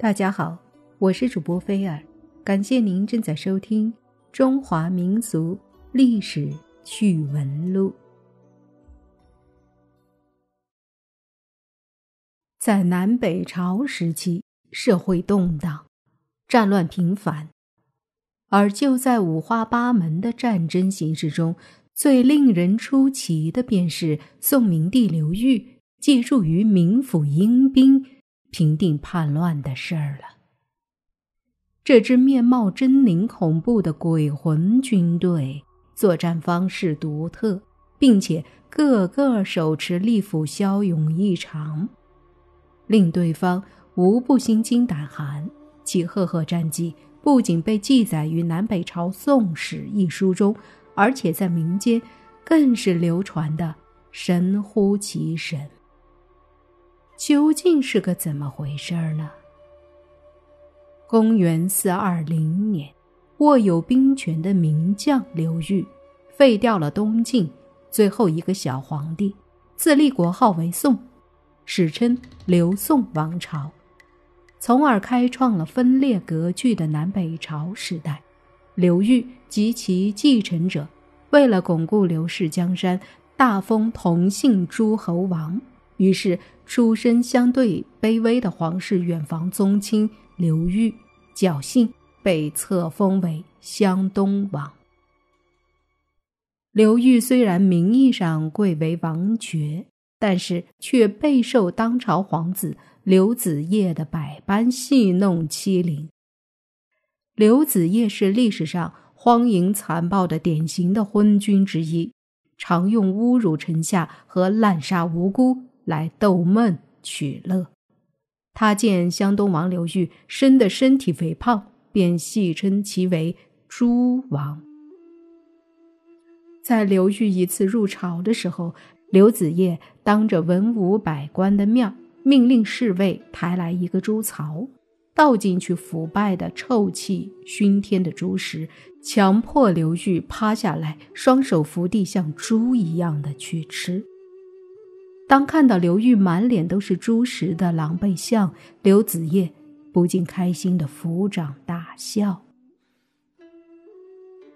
大家好，我是主播菲尔，感谢您正在收听《中华民族历史趣闻录》。在南北朝时期，社会动荡，战乱频繁，而就在五花八门的战争形势中，最令人出奇的便是宋明帝刘裕借助于民府阴兵。平定叛乱的事儿了。这支面貌狰狞、恐怖的鬼魂军队，作战方式独特，并且个个手持利斧，骁勇异常，令对方无不心惊胆寒。其赫赫战绩不仅被记载于《南北朝宋史》一书中，而且在民间更是流传的神乎其神。究竟是个怎么回事呢？公元四二零年，握有兵权的名将刘裕废掉了东晋最后一个小皇帝，自立国号为宋，史称刘宋王朝，从而开创了分裂割据的南北朝时代。刘裕及其继承者为了巩固刘氏江山，大封同姓诸侯王。于是，出身相对卑微的皇室远房宗亲刘裕侥幸被册封为湘东王。刘裕虽然名义上贵为王爵，但是却备受当朝皇子刘子业的百般戏弄欺凌。刘子业是历史上荒淫残暴的典型的昏君之一，常用侮辱臣下和滥杀无辜。来逗闷取乐。他见湘东王刘裕生的身体肥胖，便戏称其为“猪王”。在刘裕一次入朝的时候，刘子业当着文武百官的面，命令侍卫抬来一个猪槽，倒进去腐败的、臭气熏天的猪食，强迫刘裕趴下来，双手扶地，像猪一样的去吃。当看到刘玉满脸都是猪食的狼狈相，刘子业不禁开心的抚掌大笑。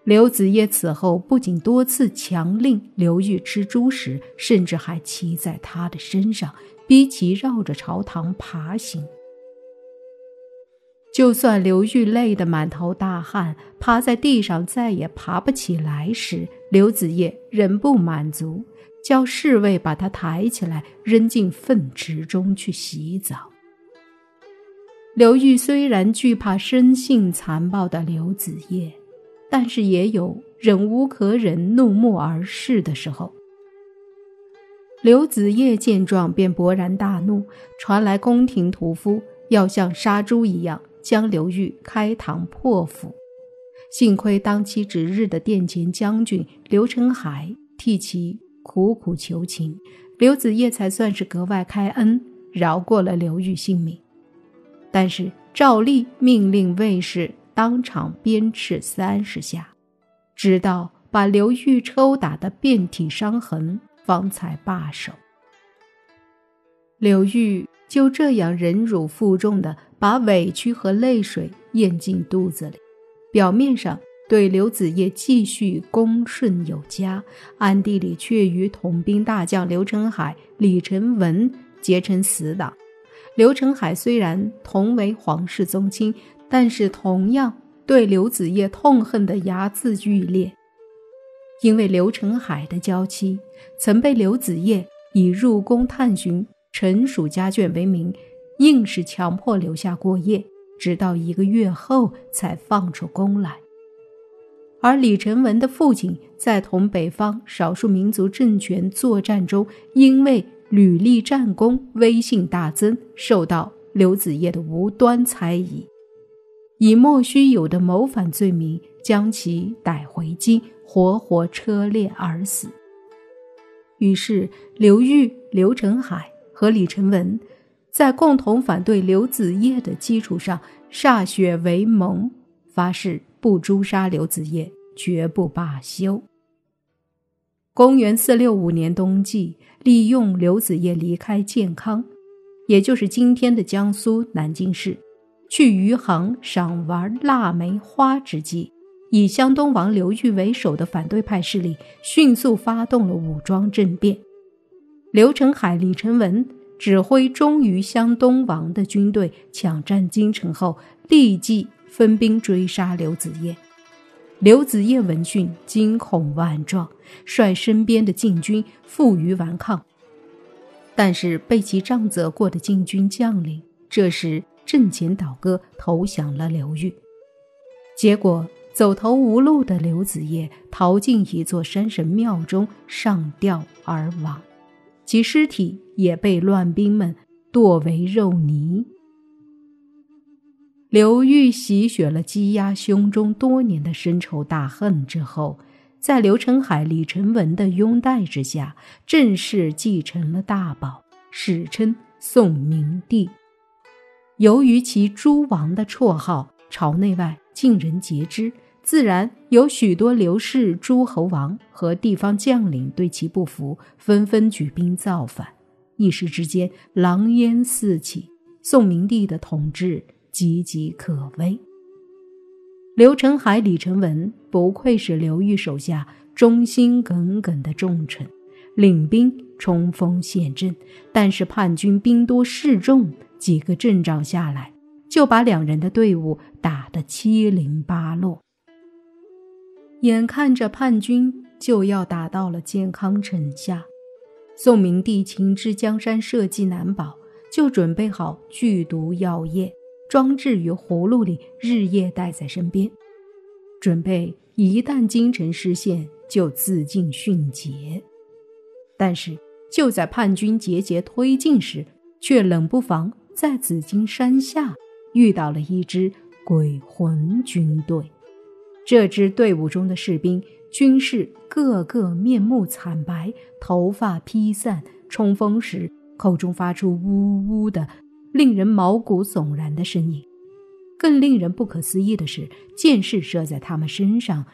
刘子业此后不仅多次强令刘玉吃猪食，甚至还骑在他的身上，逼其绕着朝堂爬行。就算刘玉累得满头大汗，趴在地上再也爬不起来时，刘子业仍不满足。叫侍卫把他抬起来，扔进粪池中去洗澡。刘玉虽然惧怕生性残暴的刘子业，但是也有忍无可忍、怒目而视的时候。刘子业见状，便勃然大怒，传来宫廷屠夫要像杀猪一样将刘裕开膛破腹。幸亏当期值日的殿前将军刘成海替其。苦苦求情，刘子业才算是格外开恩，饶过了刘裕性命。但是照例命令卫士当场鞭笞三十下，直到把刘裕抽打得遍体伤痕，方才罢手。刘裕就这样忍辱负重的把委屈和泪水咽进肚子里，表面上。对刘子业继续恭顺有加，暗地里却与统兵大将刘成海、李成文结成死党。刘成海虽然同为皇室宗亲，但是同样对刘子业痛恨的睚眦欲裂。因为刘成海的娇妻曾被刘子业以入宫探寻陈属家眷为名，硬是强迫留下过夜，直到一个月后才放出宫来。而李成文的父亲在同北方少数民族政权作战中，因为屡立战功，威信大增，受到刘子业的无端猜疑，以莫须有的谋反罪名将其逮回京，活活车裂而死。于是，刘裕、刘成海和李成文在共同反对刘子业的基础上歃血为盟，发誓。不诛杀刘子业，绝不罢休。公元四六五年冬季，利用刘子业离开建康，也就是今天的江苏南京市，去余杭赏玩腊梅花之际，以湘东王刘裕为首的反对派势力迅速发动了武装政变。刘成海、李成文指挥忠于湘东王的军队抢占京城后，立即分兵追杀刘子业。刘子业闻讯惊恐万状，率身边的禁军负隅顽抗。但是被其杖责过的禁军将领，这时阵前倒戈投降了刘裕。结果走投无路的刘子业逃进一座山神庙中上吊而亡，其尸体也被乱兵们剁为肉泥。刘裕洗雪了积压胸中多年的深仇大恨之后。在刘成海、李成文的拥戴之下，正式继承了大宝，史称宋明帝。由于其“诸王”的绰号，朝内外尽人皆知，自然有许多刘氏诸侯王和地方将领对其不服，纷纷举兵造反。一时之间，狼烟四起，宋明帝的统治岌岌可危。刘成海、李成文不愧是刘裕手下忠心耿耿的重臣，领兵冲锋陷阵。但是叛军兵多势众，几个阵仗下来，就把两人的队伍打得七零八落。眼看着叛军就要打到了健康城下，宋明帝情知江山社稷难保，就准备好剧毒药液。装置于葫芦里，日夜带在身边，准备一旦京城失陷，就自尽殉节。但是就在叛军节节推进时，却冷不防在紫金山下遇到了一支鬼魂军队。这支队伍中的士兵，军士个个面目惨白，头发披散，冲锋时口中发出呜呜的。令人毛骨悚然的声音，更令人不可思议的是，箭矢射在他们身上，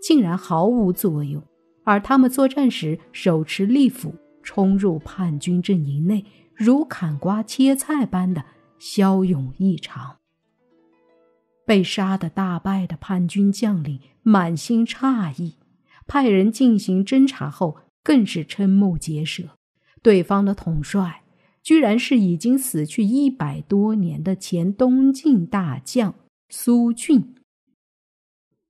竟然毫无作用；而他们作战时手持利斧，冲入叛军阵营内，如砍瓜切菜般的骁勇异常。被杀的大败的叛军将领满心诧异，派人进行侦查后，更是瞠目结舌：对方的统帅。居然是已经死去一百多年的前东晋大将苏峻。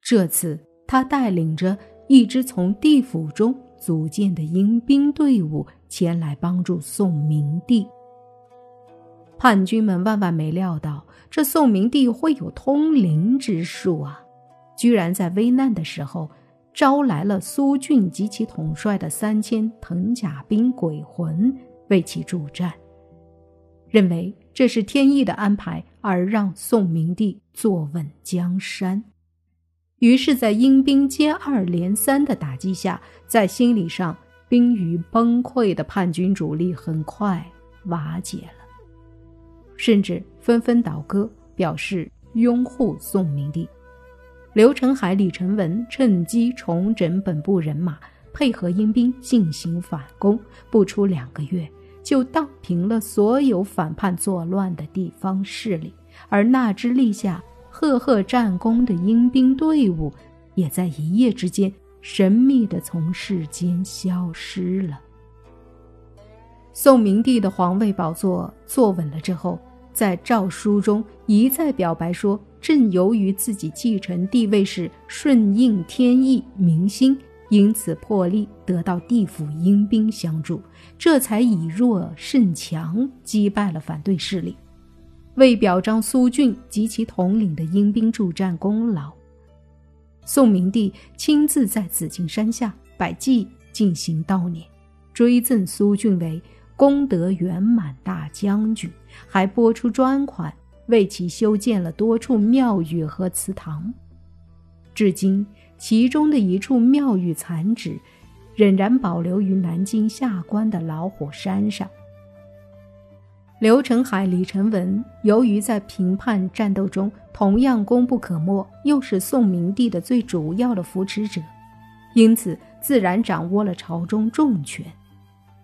这次他带领着一支从地府中组建的阴兵队伍前来帮助宋明帝。叛军们万万没料到，这宋明帝会有通灵之术啊！居然在危难的时候招来了苏峻及其统帅的三千藤甲兵鬼魂为其助战。认为这是天意的安排，而让宋明帝坐稳江山。于是，在阴兵接二连三的打击下，在心理上濒于崩溃的叛军主力很快瓦解了，甚至纷纷倒戈，表示拥护宋明帝。刘成海、李成文趁机重整本部人马，配合阴兵进行反攻。不出两个月。就荡平了所有反叛作乱的地方势力，而那支立下赫赫战功的阴兵队伍，也在一夜之间神秘地从世间消失了。宋明帝的皇位宝座坐稳了之后，在诏书中一再表白说，朕由于自己继承帝位是顺应天意民心。因此破例得到地府阴兵相助，这才以弱胜强，击败了反对势力。为表彰苏峻及其统领的阴兵助战功劳，宋明帝亲自在紫金山下摆祭进行悼念，追赠苏峻为功德圆满大将军，还拨出专款为其修建了多处庙宇和祠堂。至今。其中的一处庙宇残址，仍然保留于南京下关的老虎山上。刘成海、李成文由于在平叛战斗中同样功不可没，又是宋明帝的最主要的扶持者，因此自然掌握了朝中重权。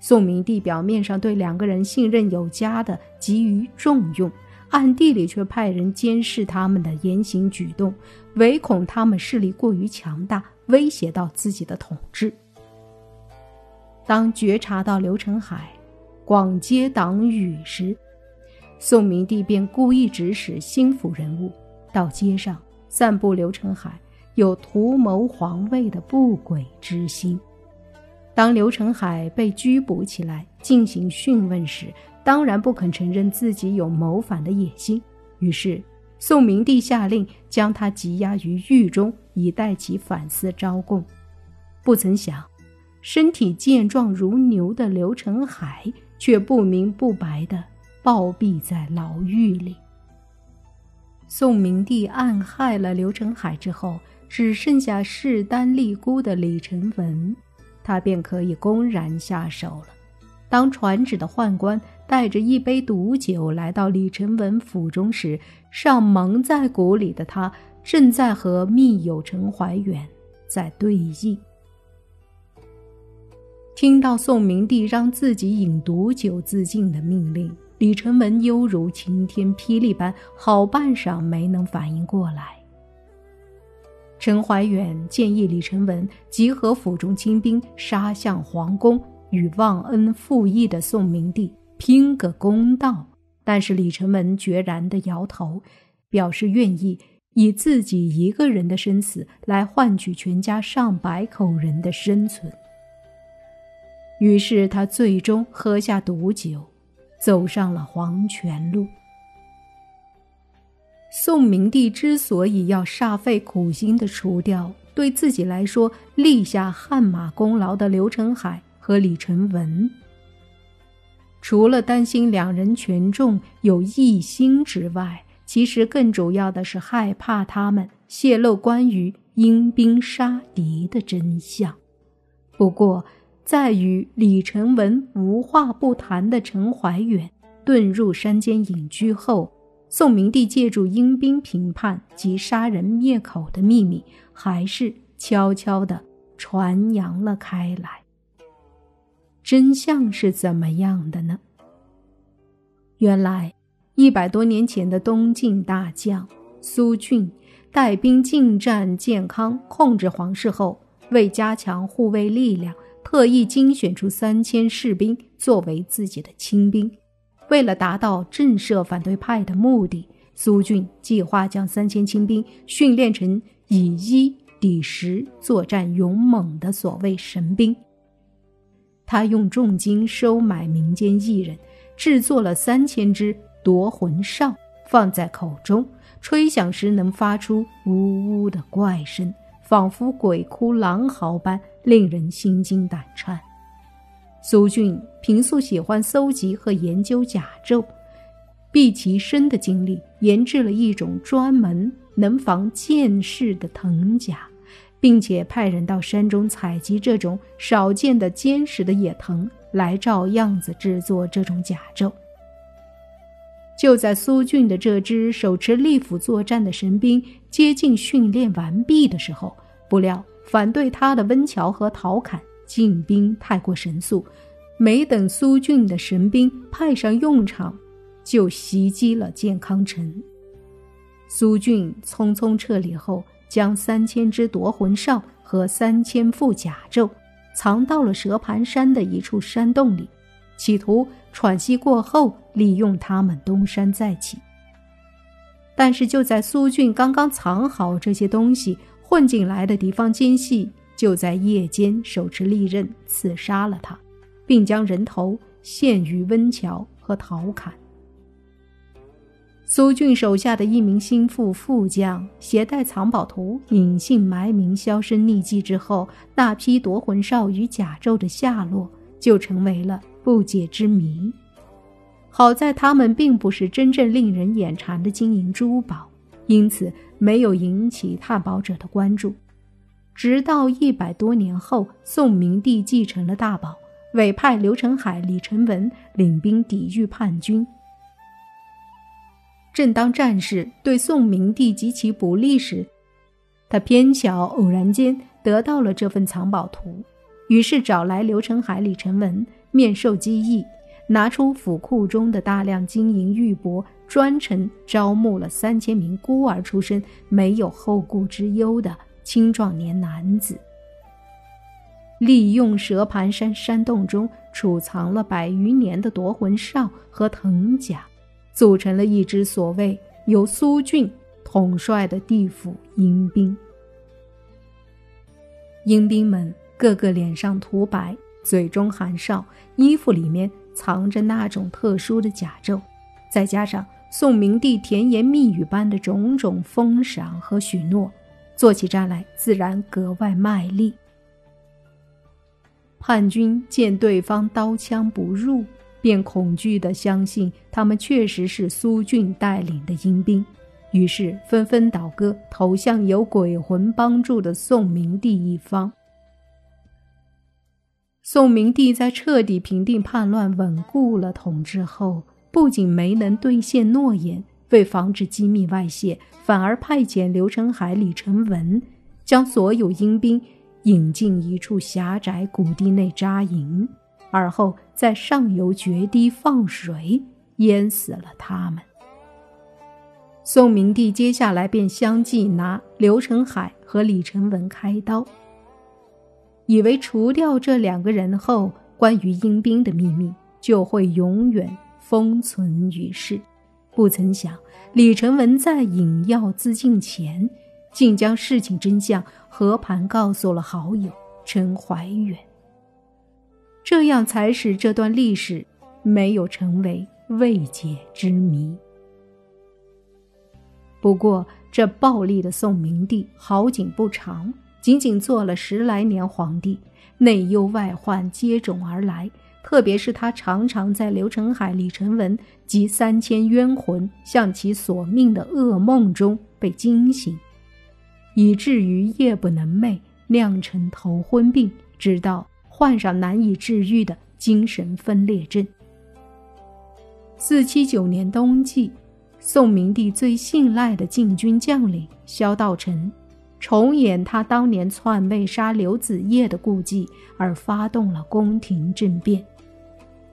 宋明帝表面上对两个人信任有加的给予重用，暗地里却派人监视他们的言行举动，唯恐他们势力过于强大，威胁到自己的统治。当觉察到刘成海广结党羽时，宋明帝便故意指使心腹人物到街上散布刘成海有图谋皇位的不轨之心。当刘成海被拘捕起来进行讯问时，当然不肯承认自己有谋反的野心。于是，宋明帝下令将他羁押于狱中，以待其反思招供。不曾想，身体健壮如牛的刘成海却不明不白地暴毙在牢狱里。宋明帝暗害了刘成海之后，只剩下势单力孤的李承文。他便可以公然下手了。当传旨的宦官带着一杯毒酒来到李承文府中时，尚蒙在鼓里的他正在和密友陈怀远在对弈。听到宋明帝让自己饮毒酒自尽的命令，李承文犹如晴天霹雳般，好半晌没能反应过来。陈怀远建议李承文集合府中亲兵，杀向皇宫，与忘恩负义的宋明帝拼个公道。但是李承文决然地摇头，表示愿意以自己一个人的生死来换取全家上百口人的生存。于是他最终喝下毒酒，走上了黄泉路。宋明帝之所以要煞费苦心的除掉对自己来说立下汗马功劳的刘成海和李成文，除了担心两人权重有异心之外，其实更主要的是害怕他们泄露关于阴兵杀敌的真相。不过，在与李成文无话不谈的陈怀远遁入山间隐居后。宋明帝借助阴兵平叛及杀人灭口的秘密，还是悄悄地传扬了开来。真相是怎么样的呢？原来，一百多年前的东晋大将苏峻带兵进占建康，控制皇室后，为加强护卫力量，特意精选出三千士兵作为自己的亲兵。为了达到震慑反对派的目的，苏俊计划将三千清兵训练成以一抵十、作战勇猛的所谓神兵。他用重金收买民间艺人，制作了三千只夺魂哨，放在口中，吹响时能发出呜呜的怪声，仿佛鬼哭狼嚎般，令人心惊胆颤。苏俊平素喜欢搜集和研究甲胄，毕其身的精力，研制了一种专门能防箭矢的藤甲，并且派人到山中采集这种少见的坚实的野藤，来照样子制作这种甲胄。就在苏俊的这支手持利斧作战的神兵接近训练完毕的时候，不料反对他的温峤和陶侃。进兵太过神速，没等苏俊的神兵派上用场，就袭击了建康城。苏俊匆匆撤离后，将三千只夺魂哨和三千副甲胄藏到了蛇盘山的一处山洞里，企图喘息过后利用他们东山再起。但是就在苏俊刚刚藏好这些东西，混进来的敌方奸细。就在夜间，手持利刃刺杀了他，并将人头献于温峤和陶侃。苏峻手下的一名心腹副将携带藏宝图，隐姓埋名，销声匿迹之后，那批夺魂哨与甲胄的下落就成为了不解之谜。好在他们并不是真正令人眼馋的金银珠宝，因此没有引起探宝者的关注。直到一百多年后，宋明帝继承了大宝，委派刘成海、李成文领兵抵御叛军。正当战事对宋明帝极其不利时，他偏巧偶然间得到了这份藏宝图，于是找来刘成海、李成文面授机宜，拿出府库中的大量金银玉帛，专程招募了三千名孤儿出身、没有后顾之忧的青壮年男子，利用蛇盘山山洞中储藏了百余年的夺魂哨和藤甲，组成了一支所谓由苏俊统帅的地府阴兵。阴兵们个个脸上涂白，嘴中含哨，衣服里面藏着那种特殊的甲胄，再加上宋明帝甜言蜜语般的种种封赏和许诺，做起战来自然格外卖力。叛军见对方刀枪不入，便恐惧地相信他们确实是苏俊带领的阴兵。于是纷纷倒戈，投向有鬼魂帮助的宋明帝一方。宋明帝在彻底平定叛乱、稳固了统治后，不仅没能兑现诺言，为防止机密外泄，反而派遣刘成海、李成文将所有阴兵引进一处狭窄谷地内扎营，而后在上游决堤放水，淹死了他们。宋明帝接下来便相继拿刘成海和李成文开刀，以为除掉这两个人后，关于阴兵的秘密就会永远封存于世。不曾想，李成文在引药自尽前，竟将事情真相和盘告诉了好友陈怀远，这样才使这段历史没有成为未解之谜。不过，这暴力的宋明帝好景不长，仅仅做了十来年皇帝，内忧外患接踵而来。特别是他常常在刘成海、李成文及三千冤魂向其索命的噩梦中被惊醒，以至于夜不能寐，酿成头昏病，直到患上难以治愈的精神分裂症。四七九年冬季。宋明帝最信赖的禁军将领萧道成，重演他当年篡位杀刘子业的故伎，而发动了宫廷政变，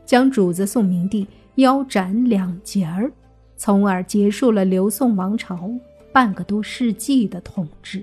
将主子宋明帝腰斩两截儿，从而结束了刘宋王朝半个多世纪的统治。